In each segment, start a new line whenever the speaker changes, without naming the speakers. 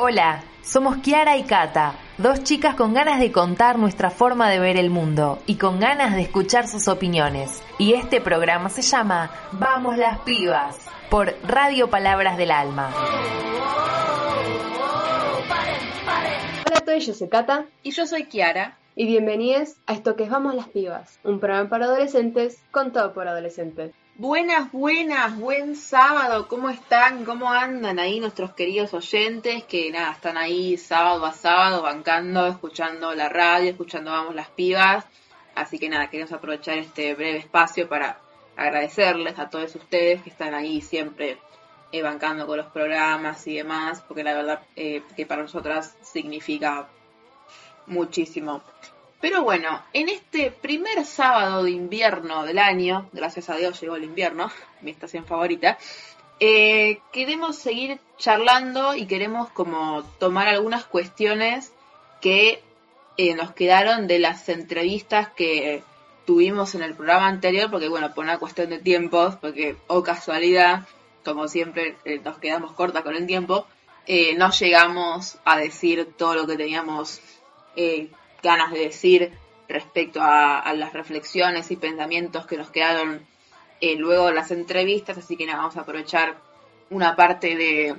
Hola, somos Kiara y Kata, dos chicas con ganas de contar nuestra forma de ver el mundo y con ganas de escuchar sus opiniones. Y este programa se llama Vamos las pibas por Radio Palabras del Alma.
Hola a todos, yo soy Kata
Y yo soy Kiara.
y bienvenidos a esto que es Vamos las Pibas, un programa para adolescentes con todo por adolescentes.
Buenas, buenas, buen sábado. ¿Cómo están? ¿Cómo andan ahí nuestros queridos oyentes que nada, están ahí sábado a sábado bancando, escuchando la radio, escuchando Vamos las Pibas? Así que nada, queremos aprovechar este breve espacio para agradecerles a todos ustedes que están ahí siempre eh, bancando con los programas y demás, porque la verdad eh, que para nosotras significa muchísimo. Pero bueno, en este primer sábado de invierno del año, gracias a Dios llegó el invierno, mi estación favorita, eh, queremos seguir charlando y queremos como tomar algunas cuestiones que eh, nos quedaron de las entrevistas que tuvimos en el programa anterior, porque bueno, por una cuestión de tiempos, porque o casualidad, como siempre eh, nos quedamos cortas con el tiempo, no llegamos a decir todo lo que teníamos ganas de decir respecto a, las reflexiones y pensamientos que nos quedaron eh, luego de las entrevistas, así que nada, vamos a aprovechar una parte de,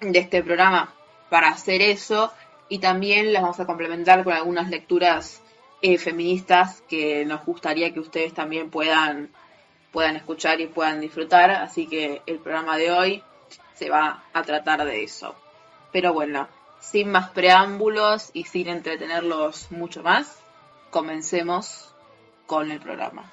de este programa para hacer eso y también las vamos a complementar con algunas lecturas eh, feministas que nos gustaría que ustedes también puedan, puedan escuchar y puedan disfrutar, así que el programa de hoy se va a tratar de eso. Pero bueno, sin más preámbulos y sin entretenerlos mucho más, comencemos con el programa.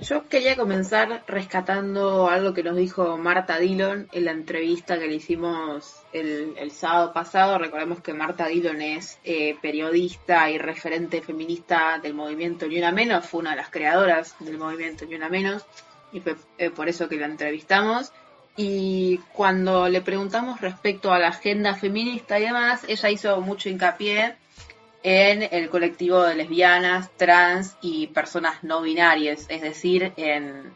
Yo quería comenzar rescatando algo que nos dijo Marta Dillon en la entrevista que le hicimos el, sábado pasado. Recordemos que Marta Dillon es eh, periodista y referente feminista del movimiento Ni Una Menos, fue una de las creadoras del movimiento Ni Una Menos y fue eh, por eso que la entrevistamos. Y cuando le preguntamos respecto a la agenda feminista y demás, ella hizo mucho hincapié en el colectivo de lesbianas, trans y personas no binarias, es decir, en,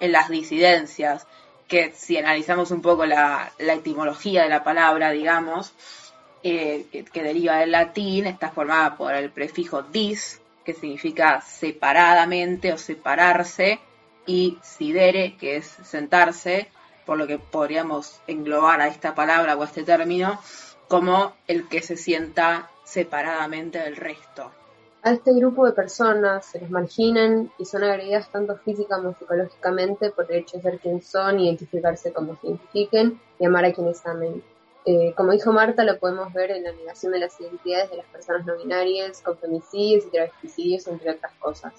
las disidencias, que si analizamos un poco la, la etimología de la palabra, digamos, eh, que, que deriva del latín, está formada por el prefijo dis, que significa separadamente o separarse, y sidere, que es sentarse, por lo que podríamos englobar a esta palabra o a este término como el que se sienta separadamente del resto.
A este grupo de personas se les marginan y son agredidas tanto física como psicológicamente por el hecho de ser quien son, identificarse como se identifiquen y amar a quienes amen. Eh, como dijo Marta, lo podemos ver en la negación de las identidades de las personas no binarias, con femicidios y travesticidios, entre otras cosas.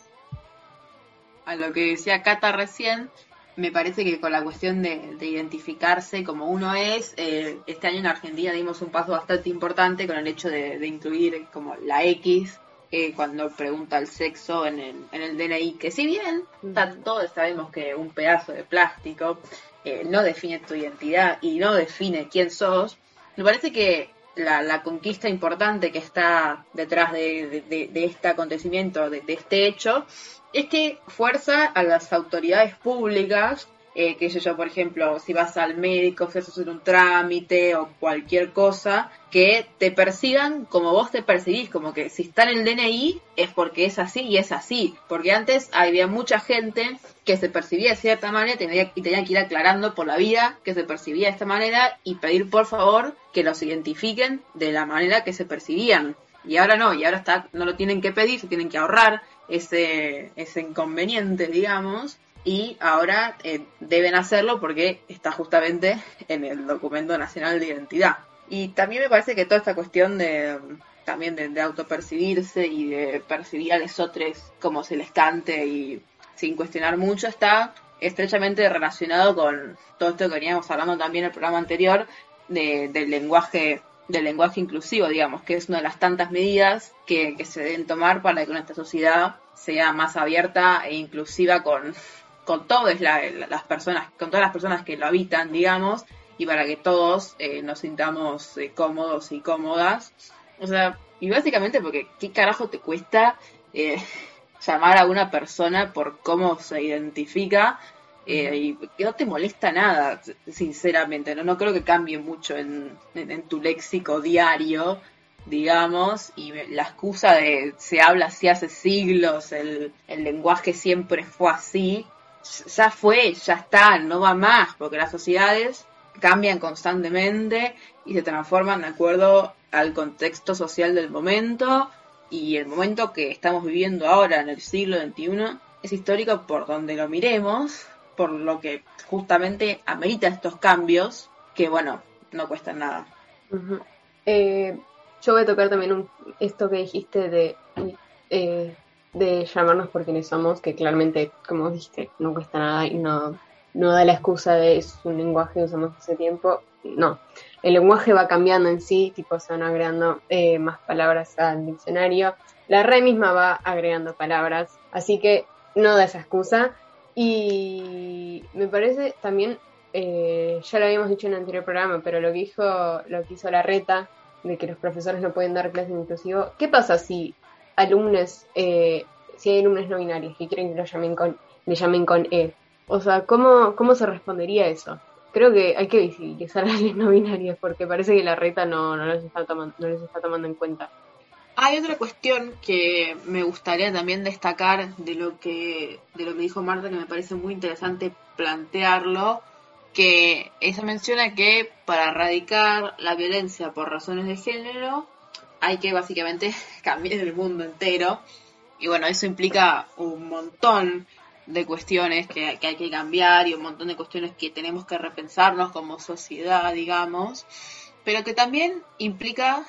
A lo que decía Cata recién, me parece que con la cuestión de, de identificarse como uno es, eh, este año en Argentina dimos un paso bastante importante con el hecho de, de incluir como la X eh, cuando pregunta el sexo en el, en el DNI, que si bien ta- todos sabemos que un pedazo de plástico eh, no define tu identidad y no define quién sos, me parece que la, la conquista importante que está detrás de, de- de- este acontecimiento, de este hecho, es que fuerza a las autoridades públicas, eh, que sé yo, por ejemplo, si vas al médico, si vas a hacer un trámite o cualquier cosa, que te persigan como vos te percibís, como que si está en el DNI es porque es así y es así. Porque antes había mucha gente que se percibía de cierta manera tenía, y tenía que ir aclarando por la vida que se percibía de esta manera y pedir por favor que los identifiquen de la manera que se percibían. Y ahora no, y ahora está, no lo tienen que pedir, se tienen que ahorrar ese, ese inconveniente, digamos, y ahora eh, deben hacerlo porque está justamente en el documento nacional de identidad. Y también me parece que toda esta cuestión de también de, autopercibirse y de percibir a los otros como se les cante y sin cuestionar mucho está estrechamente relacionado con todo esto que veníamos hablando también en el programa anterior de- del lenguaje del lenguaje inclusivo, digamos, que es una de las tantas medidas que, que se deben tomar para que nuestra sociedad sea más abierta e inclusiva con, con todas la- la- las personas, con todas las personas que lo habitan, digamos, y para que todos eh, nos sintamos eh, cómodos y cómodas. O sea, y básicamente porque qué carajo te cuesta eh, llamar a una persona por cómo se identifica eh, y que no te molesta nada, sinceramente, no, no creo que cambie mucho en, tu léxico diario, digamos, y la excusa de se habla así hace siglos, el, el lenguaje siempre fue así, ya fue, ya está, no va más, porque las sociedades cambian constantemente y se transforman de acuerdo al contexto social del momento y el momento que estamos viviendo ahora en el siglo XXI es histórico por donde lo miremos, por lo que justamente amerita estos cambios que, bueno, no cuestan nada.
Eh, yo voy a tocar también un, esto que dijiste de, eh, de llamarnos por quienes somos, que claramente, como dijiste, no cuesta nada y no, no da la excusa de es un lenguaje que usamos hace tiempo. No, el lenguaje va cambiando en sí, tipo se van agregando eh, más palabras al diccionario. La red misma va agregando palabras, así que no da esa excusa. Y me parece también, eh, ya lo habíamos dicho en el anterior programa, pero lo que dijo, lo que hizo la reta, de que los profesores no pueden dar clases inclusivo, ¿qué pasa si alumnos, eh, si hay alumnos no binarios que quieren que lo llamen con, le llamen con E? O sea, ¿cómo, cómo se respondería eso? Creo que hay que visibilizar a los no binarios porque parece que la reta no, no, les está tomando, no les está tomando en cuenta.
Hay otra cuestión que me gustaría también destacar de lo que de lo que dijo Marta que me parece muy interesante plantearlo, que ella menciona que para erradicar la violencia por razones de género hay que básicamente cambiar el mundo entero y bueno, eso implica un montón de cuestiones que, hay que cambiar y un montón de cuestiones que tenemos que repensarnos como sociedad, digamos, pero que también implica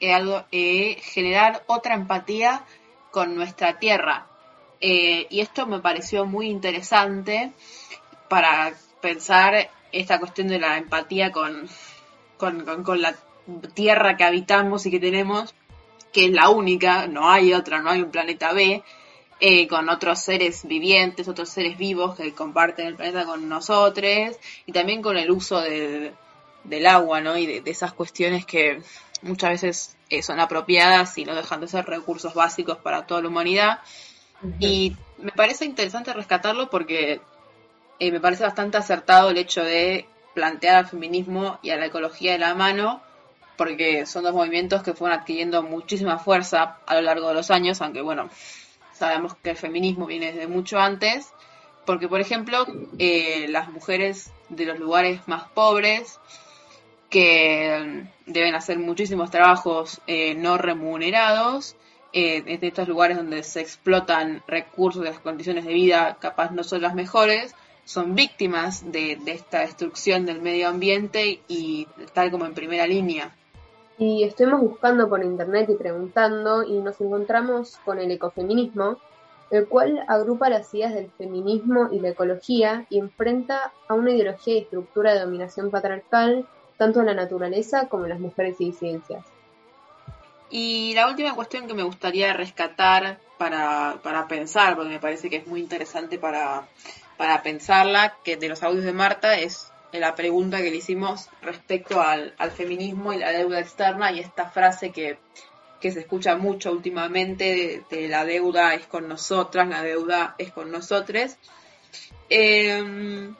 eh, algo, eh, generar otra empatía con nuestra tierra. Eh, y esto me pareció muy interesante para pensar esta cuestión de la empatía con, con, con la tierra que habitamos y que tenemos, que es la única, no hay otra, no hay un planeta B, eh, con otros seres vivientes, otros seres vivos que comparten el planeta con nosotros y también con el uso del agua, ¿no? Y de, esas cuestiones que muchas veces eh, son apropiadas y no dejan de ser recursos básicos para toda la humanidad. Y me parece interesante rescatarlo porque eh, me parece bastante acertado el hecho de plantear al feminismo y a la ecología de la mano, porque son dos movimientos que fueron adquiriendo muchísima fuerza a lo largo de los años, aunque bueno, sabemos que el feminismo viene desde mucho antes, porque por ejemplo eh, las mujeres de los lugares más pobres que deben hacer muchísimos trabajos eh, no remunerados, eh, de estos lugares donde se explotan recursos y las condiciones de vida capaz no son las mejores, son víctimas de esta destrucción del medio ambiente y tal como en primera línea.
Y estuvimos buscando por internet y preguntando y nos encontramos con el ecofeminismo, el cual agrupa las ideas del feminismo y la ecología y enfrenta a una ideología y estructura de dominación patriarcal tanto en la naturaleza como en las mujeres y disidencias.
Y la última cuestión que me gustaría rescatar para, para pensar, porque me parece que es muy interesante para, para pensarla, que de los audios de Marta es la pregunta que le hicimos respecto al, feminismo y la deuda externa y esta frase que, se escucha mucho últimamente de, la deuda es con nosotras, la deuda es con nosotros. Em,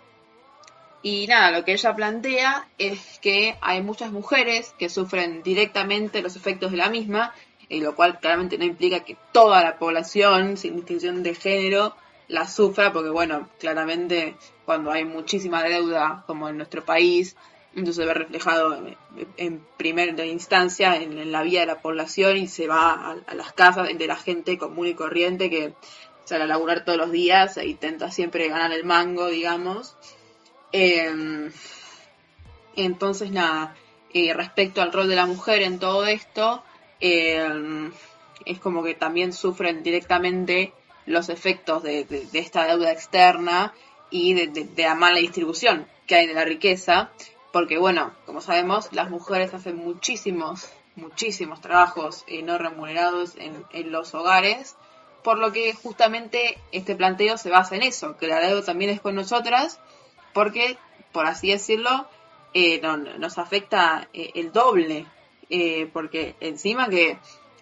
y nada, lo que ella plantea es que hay muchas mujeres que sufren directamente los efectos de la misma, y lo cual claramente no implica que toda la población, sin distinción de género, la sufra, porque bueno, claramente cuando hay muchísima deuda, como en nuestro país, entonces se ve reflejado en, primera instancia en, la vida de la población y se va a, las casas de la gente común y corriente que sale a laburar todos los días e intenta siempre ganar el mango, digamos. Em, entonces, nada, eh, respecto al rol de la mujer en todo esto, em, es como que también sufren directamente los efectos de, esta deuda externa y de, la mala distribución que hay de la riqueza, porque bueno, como sabemos, las mujeres hacen muchísimos, muchísimos trabajos eh, no remunerados en, los hogares, por lo que justamente este planteo se basa en eso, que la deuda también es con nosotras, porque, por así decirlo, eh, nos afecta eh, el doble, porque encima que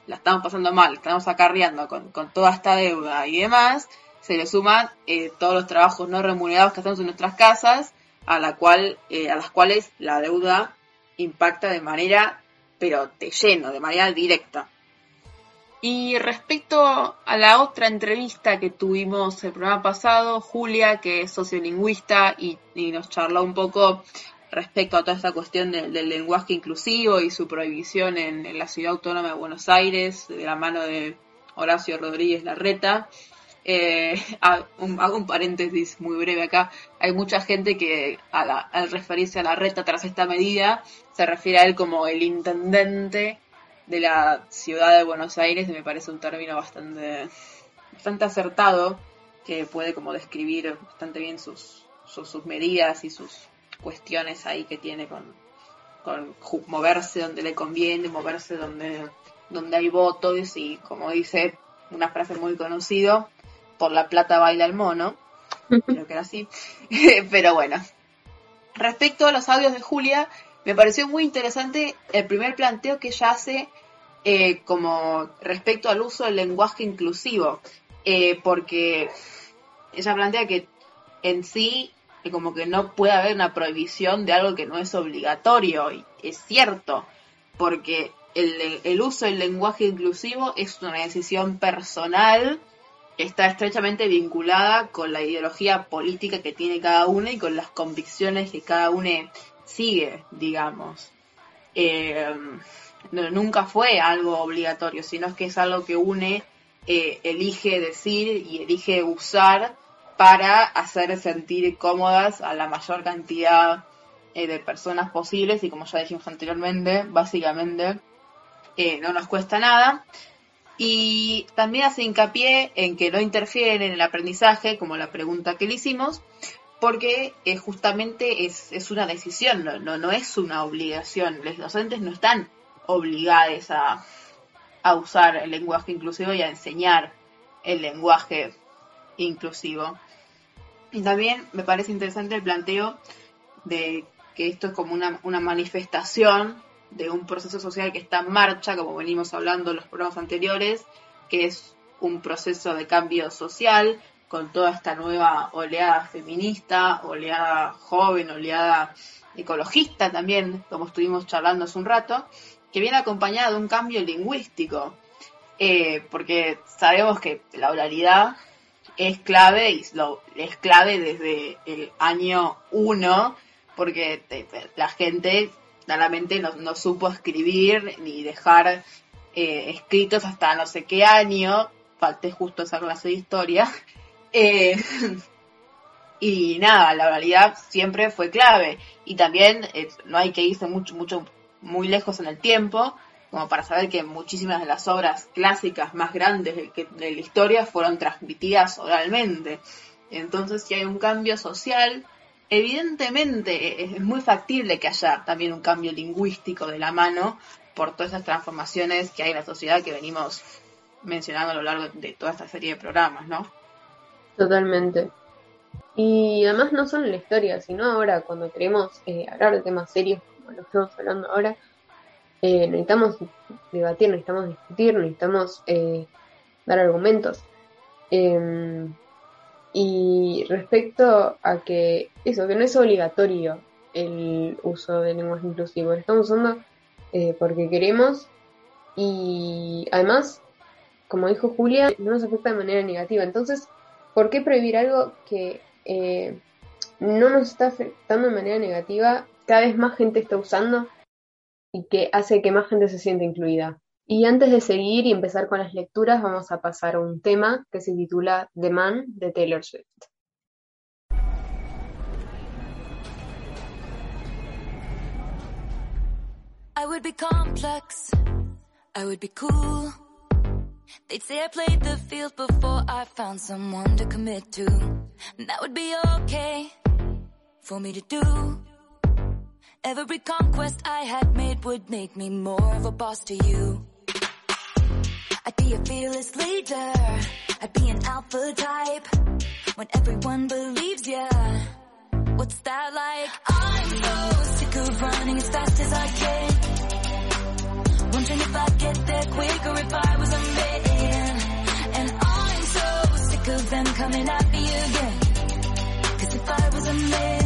la estamos pasando mal, estamos acarreando con, con toda esta deuda y demás, se le suman eh, todos los trabajos no remunerados que hacemos en nuestras casas, a, la cual, eh, a las cuales la deuda impacta de manera, pero de lleno, de manera directa. Y respecto a la otra entrevista que tuvimos el programa pasado, Julia, que es sociolingüista y, nos charló un poco respecto a toda esta cuestión del lenguaje inclusivo y su prohibición en, la ciudad autónoma de Buenos Aires, de la mano de Horacio Rodríguez Larreta. Eh, hago un paréntesis muy breve acá. Hay mucha gente que al referirse a Larreta tras esta medida se refiere a él como el intendente de la ciudad de Buenos Aires me parece un término bastante, bastante acertado que puede como describir bastante bien sus, sus, medidas y sus cuestiones ahí que tiene con, con moverse donde le conviene, moverse donde, donde hay votos y como dice una frase muy conocida, por la plata baila el mono, creo que era así, pero bueno. Respecto a los audios de Julia, me pareció muy interesante el primer planteo que ella hace eh, como respecto al uso del lenguaje inclusivo, eh, porque ella plantea que en sí como que no puede haber una prohibición de algo que no es obligatorio, es cierto, porque el, el uso del lenguaje inclusivo es una decisión personal que está estrechamente vinculada con la ideología política que tiene cada uno y con las convicciones que cada uno sigue, digamos. Eh, nunca fue algo obligatorio, sino que es algo que une, eh, elige decir y elige usar para hacer sentir cómodas a la mayor cantidad eh, de personas posibles y como ya dijimos anteriormente, básicamente no nos cuesta nada. Y también hace hincapié en que no interfieren en el aprendizaje, como la pregunta que le hicimos, porque eh, justamente es, una decisión, no, no, es una obligación. Los docentes no están obligados a usar el lenguaje inclusivo y a enseñar el lenguaje inclusivo. Y también me parece interesante el planteo de que esto es como una, manifestación de un proceso social que está en marcha, como venimos hablando en los programas anteriores, que es un proceso de cambio social, con toda esta nueva oleada feminista, oleada joven, oleada ecologista también, como estuvimos charlando hace un rato, que viene acompañada de un cambio lingüístico, eh, porque sabemos que la oralidad es clave y lo, es clave desde el año 1, porque la gente claramente no, no supo escribir ni dejar eh, escritos hasta no sé qué año, falté justo esa clase de historia, eh, y nada, la oralidad siempre fue clave. Y también eh, no hay que irse mucho, mucho, muy lejos en el tiempo, como para saber que muchísimas de las obras clásicas más grandes de, la historia fueron transmitidas oralmente. Entonces, si hay un cambio social, evidentemente es muy factible que haya también un cambio lingüístico de la mano por todas esas transformaciones que hay en la sociedad que venimos mencionando a lo largo de toda esta serie de programas, ¿no?
Totalmente. Y además no solo en la historia, sino ahora cuando queremos eh, hablar de temas serios como lo estamos hablando ahora, eh, necesitamos debatir, necesitamos discutir, necesitamos eh, dar argumentos. Em, y respecto a que eso, que no es obligatorio el uso de lenguaje inclusivo, lo estamos usando porque queremos y además, como dijo Julia, no nos afecta de manera negativa. Entonces, ¿Por qué prohibir algo que eh, no nos está afectando de manera negativa? Cada vez más gente está usando y que hace que más gente se sienta incluida. Y antes de seguir y empezar con las lecturas, vamos a pasar a un tema que se titula The Man de Taylor Swift. I would be complex. I would be cool. They'd say I played the field before I found someone to commit to. And that would be okay for me to do. Every conquest I had made would make me more of a boss to you. I'd be a fearless leader. I'd be an alpha type. When everyone believes ya. What's that like? I'm so sick of running as fast as I can. Wondering if I'd get there quicker if I was a man. And I'm so sick of them coming at me again. Cause if I was a man.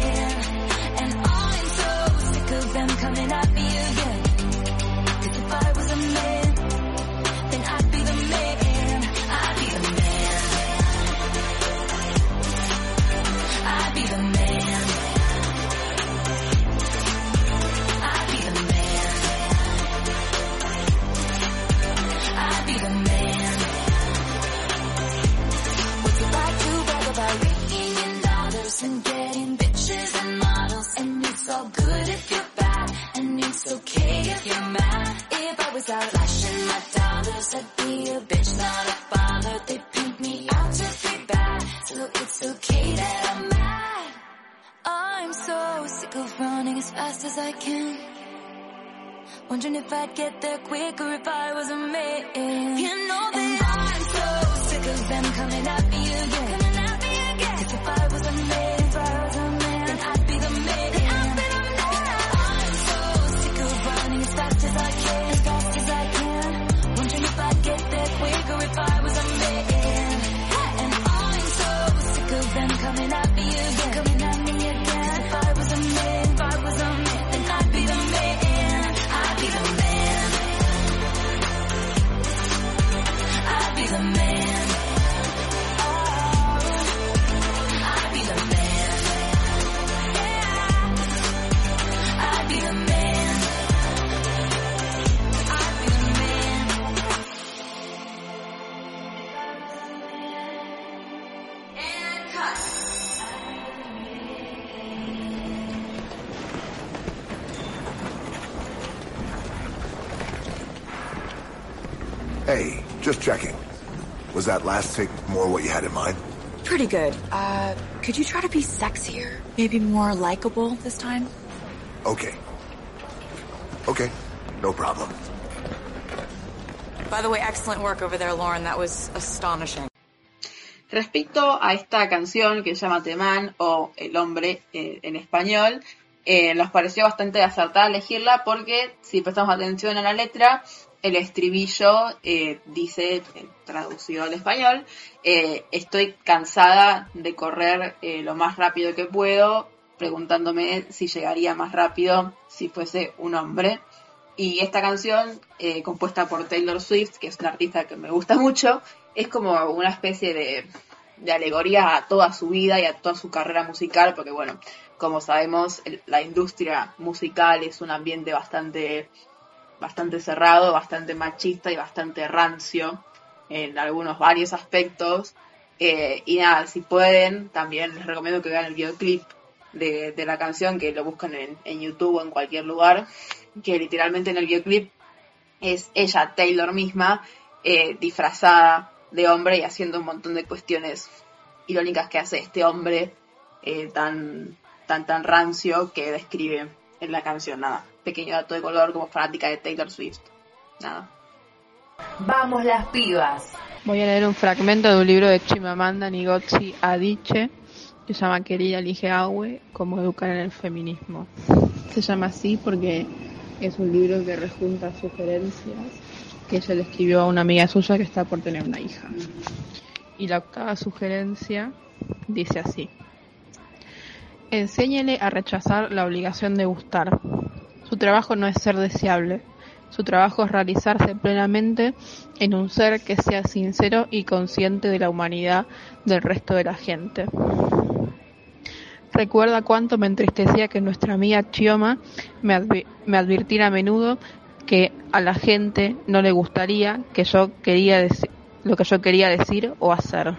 them coming after you, yeah. Get there quicker
that last take more what you had in mind?
Pretty good. Uh, could you try to be sexier? Maybe more likable this time?
Okay. Okay, no problem.
By the way, excellent work over there, Lauren. That was astonishing.
Respecto a esta canción que se llama Temán o El hombre eh, en español, eh, nos pareció bastante acertada elegirla porque si prestamos atención a la letra, el estribillo eh, dice, traducido al español, eh, estoy cansada de correr eh, lo más rápido que puedo, preguntándome si llegaría más rápido si fuese un hombre. Y esta canción, compuesta por Taylor Swift, que es una artista que me gusta mucho, es como una especie de, de alegoría a toda su vida y a toda su carrera musical, porque bueno, como sabemos, la industria musical es un ambiente bastante, bastante cerrado, bastante machista y bastante rancio en algunos varios aspectos. Eh, y nada, si pueden, también les recomiendo que vean el videoclip de, la canción, que lo buscan en, en YouTube o en cualquier lugar, que literalmente en el videoclip es ella, Taylor misma, eh, disfrazada de hombre y haciendo un montón de cuestiones irónicas que hace este hombre eh, tan, tan, tan rancio que describe en la canción. Nada, pequeño dato de color como fanática de Taylor Swift. Nada.
Vamos las pibas.
Voy a leer un fragmento de un libro de Chimamanda Ngozi Adichie que se llama Querida Ligeawe, cómo educar en el feminismo. Se llama así porque es un libro que rejunta sugerencias que ella le escribió a una amiga suya que está por tener una hija. Y la octava sugerencia dice así. Enséñele a rechazar la obligación de gustar. Su trabajo no es ser deseable. Su trabajo es realizarse plenamente en un ser que sea sincero y consciente de la humanidad del resto de la gente. Recuerda cuánto me entristecía que nuestra amiga Chioma me, advi- me advirtiera a menudo que a la gente no le gustaría que yo quería lo que yo quería decir o hacer.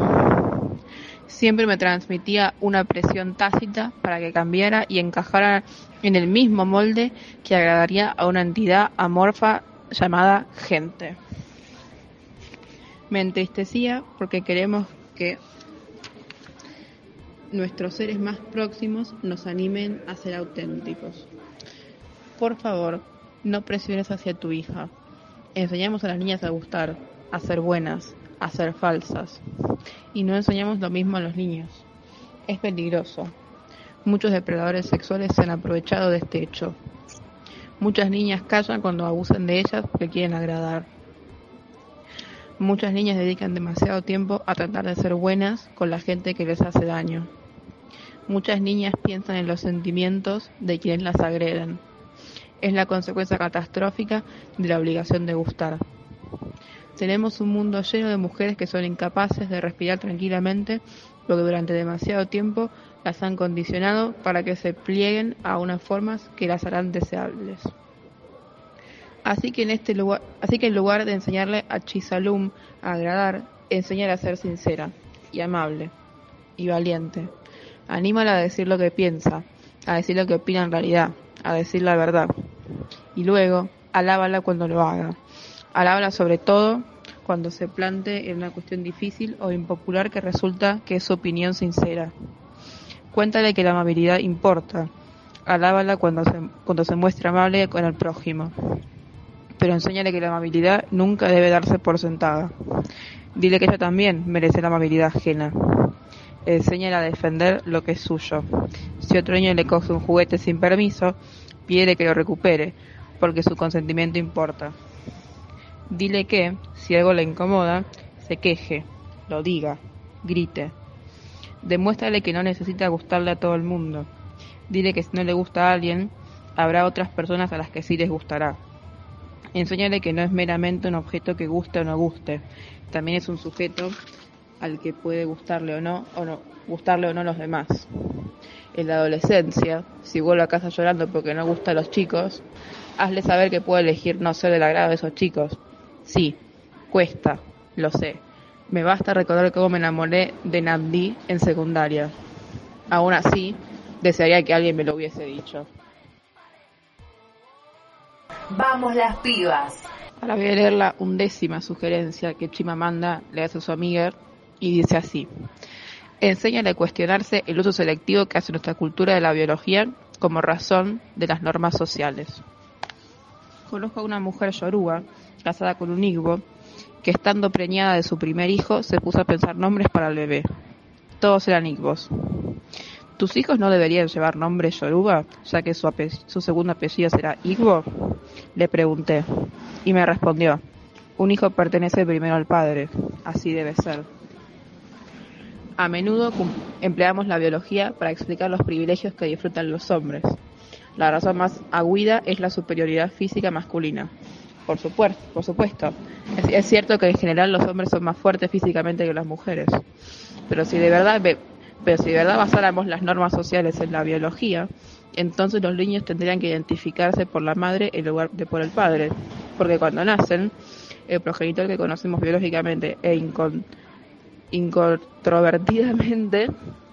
Siempre me transmitía una presión tácita para que cambiara y encajara en el mismo molde que agradaría a una entidad amorfa llamada gente. Me entristecía porque queremos que
nuestros seres más próximos nos animen a ser auténticos. Por favor, no presiones hacia tu hija. Enseñamos a las niñas a gustar, a ser buenas, a ser falsas. Y no enseñamos lo mismo a los niños. Es peligroso. Muchos depredadores sexuales se han aprovechado de este hecho. Muchas niñas callan cuando abusan de ellas porque quieren agradar. Muchas niñas dedican demasiado tiempo a tratar de ser buenas con la gente que les hace daño. Muchas niñas piensan en los sentimientos de quienes las agreden. Es la consecuencia catastrófica de la obligación de gustar. Tenemos un mundo lleno de mujeres que son incapaces de respirar tranquilamente porque durante demasiado tiempo las han condicionado para que se plieguen a unas formas que las harán deseables. Así que en este lugar, así que en lugar de enseñarle a Chisalum a agradar, enseñar a ser sincera y amable y valiente. Anímala a decir lo que piensa, a decir lo que opina en realidad, a decir la verdad. Y luego, alábala cuando lo haga. Alábala sobre todo cuando se plante en una cuestión difícil o impopular que resulta que es su opinión sincera. Cuéntale que la amabilidad importa. Alábala cuando se, cuando se muestra amable con el prójimo. Pero enséñale que la amabilidad nunca debe darse por sentada. Dile que ella también merece la amabilidad ajena. Enséñale a defender lo que es suyo. Si otro niño le coge un juguete sin permiso, pide que lo recupere, porque su consentimiento importa. Dile que, si algo le incomoda, se queje, lo diga, grite. Demuéstrale que no necesita gustarle a todo el mundo. Dile que si no le gusta a alguien, habrá otras personas a las que sí les gustará. Enséñale que no es meramente un objeto que guste o no guste, también es un sujeto al que puede gustarle o no, o no gustarle o no los demás. En la adolescencia, si vuelve a casa llorando porque no gusta a los chicos, hazle saber que puede elegir no ser del agrado de esos chicos. Sí, cuesta, lo sé. Me basta recordar cómo me enamoré de Nandi en secundaria. Aún así, desearía que alguien me lo hubiese dicho.
Vamos las pibas.
Ahora voy a leer la undécima sugerencia que Chimamanda le hace a su amiga y dice así. Enséñale a cuestionarse el uso selectivo que hace nuestra cultura de la biología como razón de las normas sociales. Conozco a una mujer yoruba, casada con un igbo, que estando preñada de su primer hijo se puso a pensar nombres para el bebé. Todos eran igbos. ¿Tus hijos no deberían llevar nombre yoruba, ya que su, su segundo apellido será igbo? Le pregunté, y me respondió, un hijo pertenece primero al padre, así debe ser. A menudo empleamos la biología para explicar los privilegios que disfrutan los hombres. La razón más agüida es la superioridad física masculina. Por supuesto, por supuesto. Es, cierto que en general los hombres son más fuertes físicamente que las mujeres. Pero si de verdad ve- pero si de verdad basáramos las normas sociales en la biología, entonces los niños tendrían que identificarse por la madre en lugar de por el padre. Porque cuando nacen, el progenitor que conocemos biológicamente e incon- incontrovertidamente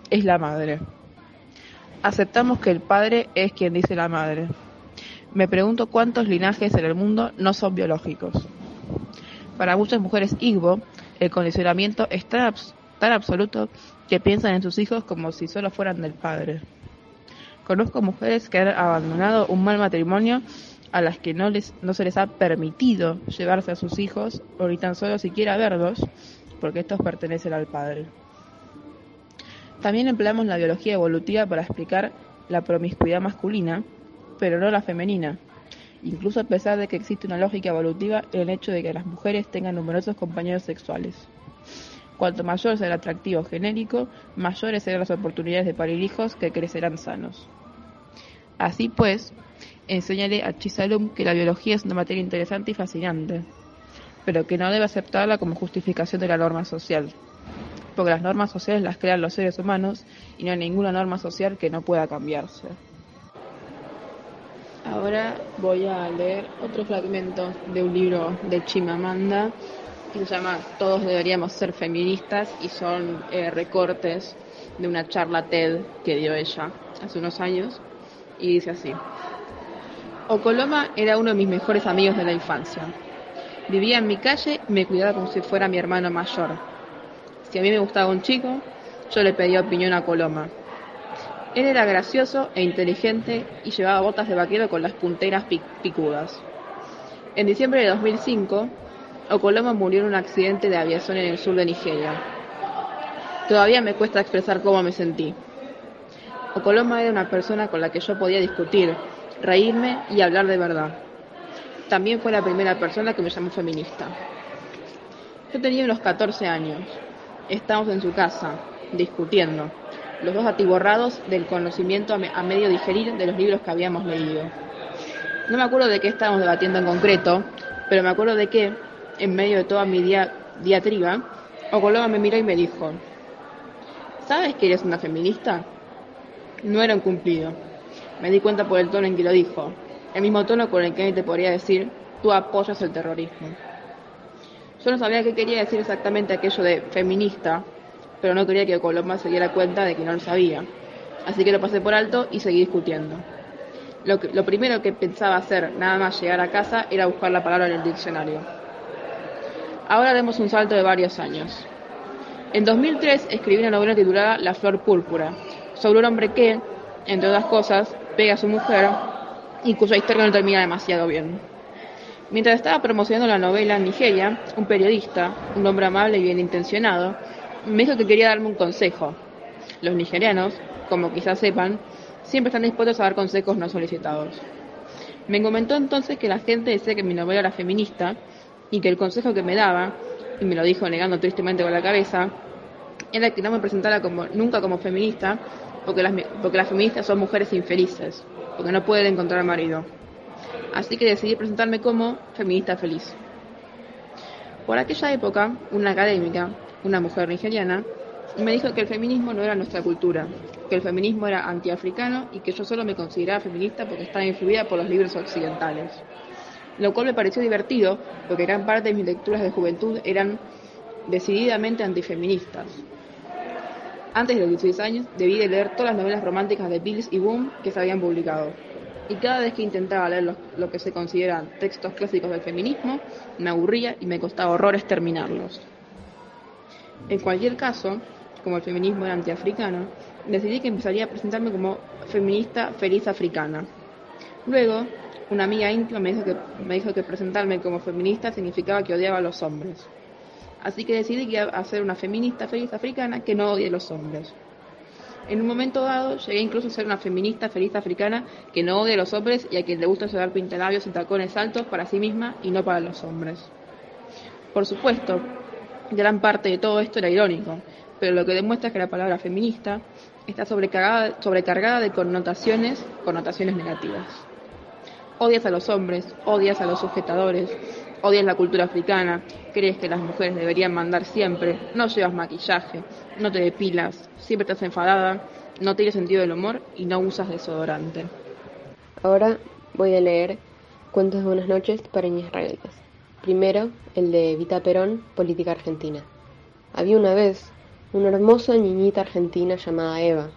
es la madre. Aceptamos que el padre es quien dice la madre. Me pregunto cuántos linajes en el mundo no son biológicos. Para muchas mujeres Igbo, el condicionamiento es tan, tan absoluto que piensan en sus hijos como si solo fueran del padre. Conozco mujeres que han abandonado un mal matrimonio a las que no, les, no se les ha permitido llevarse a sus hijos o ni tan solo siquiera verlos porque estos pertenecen al padre. También empleamos la biología evolutiva para explicar la promiscuidad masculina, pero no la femenina, incluso a pesar de que existe una lógica evolutiva en el hecho de que las mujeres tengan numerosos compañeros sexuales. Cuanto mayor sea el atractivo genérico, mayores serán las oportunidades de parir hijos que crecerán sanos. Así pues, enseñaré a Chisalum que la biología es una materia interesante y fascinante, pero que no debe aceptarla como justificación de la norma social, porque las normas sociales las crean los seres humanos y no hay ninguna norma social que no pueda cambiarse. Ahora voy a leer otro fragmento de un libro de Chimamanda que se llama Todos deberíamos ser feministas y son eh, recortes de una charla TED que dio ella hace unos años y dice así. Ocoloma era uno de mis mejores amigos de la infancia. Vivía en mi calle y me cuidaba como si fuera mi hermano mayor. Si a mí me gustaba un chico, yo le pedí opinión a Coloma. Él era gracioso e inteligente y llevaba botas de vaquero con las punteras pic- picudas. En diciembre de 2005, Okoloma murió en un accidente de aviación en el sur de Nigeria. Todavía me cuesta expresar cómo me sentí. Okoloma era una persona con la que yo podía discutir, reírme y hablar de verdad. También fue la primera persona que me llamó feminista. Yo tenía unos 14 años. Estábamos en su casa, discutiendo, los dos atiborrados del conocimiento a, me- a medio digerir de los libros que habíamos leído. No me acuerdo de qué estábamos debatiendo en concreto, pero me acuerdo de que, en medio de toda mi dia- diatriba, Okoloma me miró y me dijo, ¿sabes que eres una feminista? No era un cumplido. Me di cuenta por el tono en que lo dijo, el mismo tono con el que te podría decir, tú apoyas el terrorismo. Yo no sabía qué quería decir exactamente aquello de feminista, pero no quería que Coloma se diera cuenta de que no lo sabía. Así que lo pasé por alto y seguí discutiendo. Lo, que- lo primero que pensaba hacer, nada más llegar a casa, era buscar la palabra en el diccionario. Ahora demos un salto de varios años. En 2003 escribí una novela titulada La flor púrpura, sobre un hombre que, entre otras cosas, pega a su mujer y cuya historia no termina demasiado bien. Mientras estaba promocionando la novela Nigeria, un periodista, un hombre amable y bien intencionado, me dijo que quería darme un consejo. Los nigerianos, como quizás sepan, siempre están dispuestos a dar consejos no solicitados. Me comentó entonces que la gente decía que mi novela era feminista y que el consejo que me daba, y me lo dijo negando tristemente con la cabeza, era que no me presentara como, nunca como feminista porque las feministas son mujeres infelices, porque no pueden encontrar marido. Así que decidí presentarme como feminista feliz. Por aquella época, una académica, una mujer nigeriana, me dijo que el feminismo no era nuestra cultura, que el feminismo era antiafricano y que yo solo me consideraba feminista porque estaba influida por los libros occidentales. Lo cual me pareció divertido porque gran parte de mis lecturas de juventud eran decididamente antifeministas. Antes de los 16 años debí de leer todas las novelas románticas de Bills y Boom que se habían publicado. Y cada vez que intentaba leer lo, lo que se consideran textos clásicos del feminismo, me aburría y me costaba horrores terminarlos. En cualquier caso, como el feminismo era antiafricano, decidí que empezaría a presentarme como feminista feliz africana. Luego, una amiga íntima me dijo que, me dijo que presentarme como feminista significaba que odiaba a los hombres. Así que decidí que iba a ser una feminista feliz africana que no odie a los hombres. En un momento dado, llegué incluso a ser una feminista feliz africana que no odia a los hombres y a quien le gusta llevar pintalabios y tacones altos para sí misma y no para los hombres. Por supuesto, gran parte de todo esto era irónico, pero lo que demuestra es que la palabra feminista está sobrecargada, sobrecargada de connotaciones, connotaciones negativas. Odias a los hombres, odias a los sujetadores, odias la cultura africana, crees que las mujeres deberían mandar siempre, no llevas maquillaje, no te depilas, siempre estás enfadada, no tienes sentido del humor y no usas desodorante.
Ahora voy a leer Cuentos de Buenas noches para rebeldes. Primero, el de Evita Perón, Política Argentina. Había una vez una hermosa niñita argentina llamada Eva,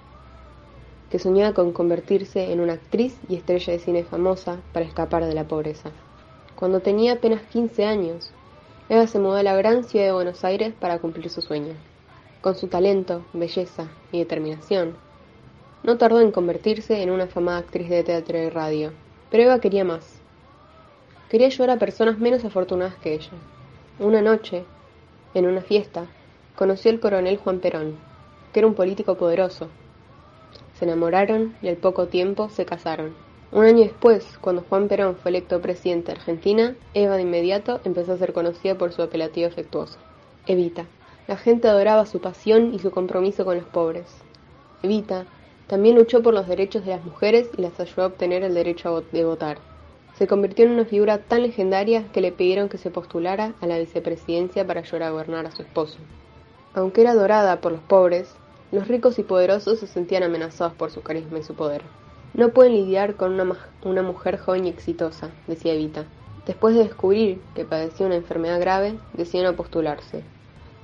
que soñaba con convertirse en una actriz y estrella de cine famosa para escapar de la pobreza. Cuando tenía apenas 15 años, Eva se mudó a la gran ciudad de Buenos Aires para cumplir su sueño. Con su talento, belleza y determinación, no tardó en convertirse en una afamada actriz de teatro y radio, pero Eva quería más. Quería ayudar a personas menos afortunadas que ella. Una noche, en una fiesta, conoció al coronel Juan Perón, que era un político poderoso. Se enamoraron y al poco tiempo se casaron. Un año después, cuando Juan Perón fue electo presidente de Argentina, Eva de inmediato empezó a ser conocida por su apelativo afectuoso, Evita. La gente adoraba su pasión y su compromiso con los pobres. Evita también luchó por los derechos de las mujeres y las ayudó a obtener el derecho de votar. Se convirtió en una figura tan legendaria que le pidieron que se postulara a la vicepresidencia para ayudar a gobernar a su esposo. Aunque era adorada por los pobres, los ricos y poderosos se sentían amenazados por su carisma y su poder. No pueden lidiar con una, una mujer joven y exitosa, decía Evita. Después de descubrir que padecía una enfermedad grave, decidió no postularse,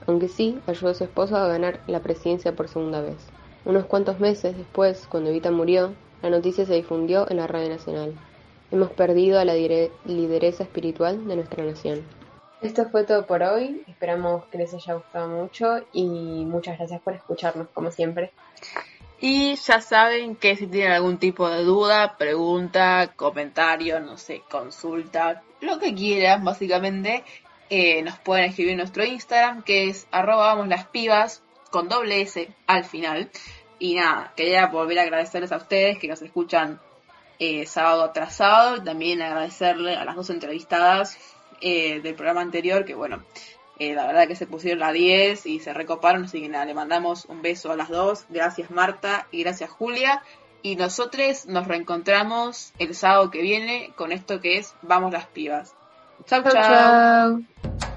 aunque sí ayudó a su esposo a ganar la presidencia por segunda vez. Unos cuantos meses después, cuando Evita murió, la noticia se difundió en la radio nacional. Hemos perdido a la lideresa espiritual de nuestra nación. Esto fue todo por hoy. Esperamos que les haya gustado mucho y muchas gracias por escucharnos, como siempre.
Y ya saben que si tienen algún tipo de duda, pregunta, comentario, no sé, consulta, lo que quieran, básicamente, eh, nos pueden escribir en nuestro Instagram, que es arroba vamos las pibas, con doble S al final. Y nada, quería volver a agradecerles a ustedes que nos escuchan eh, sábado tras sábado. Y también agradecerle a las dos entrevistadas eh, del programa anterior, que bueno, eh, la verdad que se pusieron la 10 y se recoparon, así que nada, le mandamos un beso a las dos. Gracias Marta y gracias Julia. Y nosotros nos reencontramos el sábado que viene con esto que es Vamos las pibas. Chau, chau.
chau.
Voy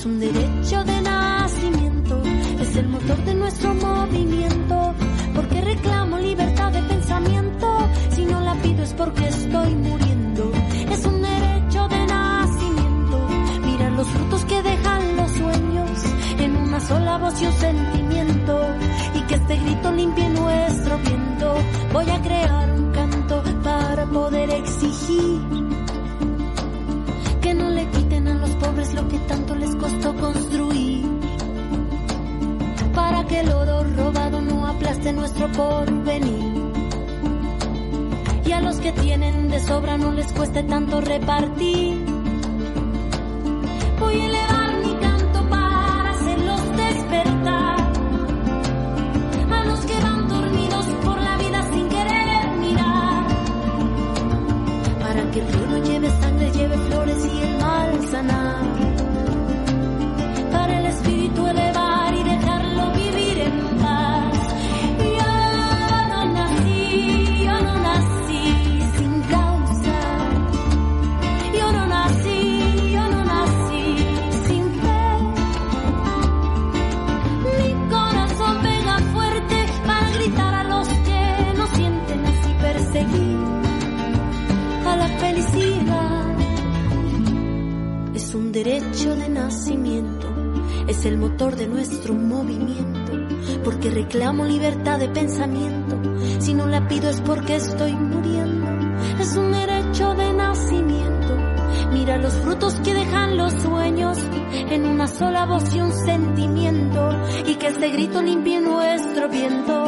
es un derecho de nacimiento es el motor de nuestro movimiento. Porque reclamo libertad de pensamiento si no la pido es porque estoy muriendo. Es un derecho de nacimiento mira los frutos que dejan los sueños en una sola voz y un sentimiento y que este grito limpie nuestro viento. Voy a crear un canto para poder exigir pobres lo que tanto les costó construir. Para que el oro robado no aplaste nuestro porvenir. Y a los que tienen de sobra no les cueste tanto repartir. Voy a pensamiento. Si no la pido es porque estoy muriendo, es un derecho de nacimiento. Mira los frutos que dejan los sueños en una sola voz y un sentimiento y que este grito limpie nuestro viento.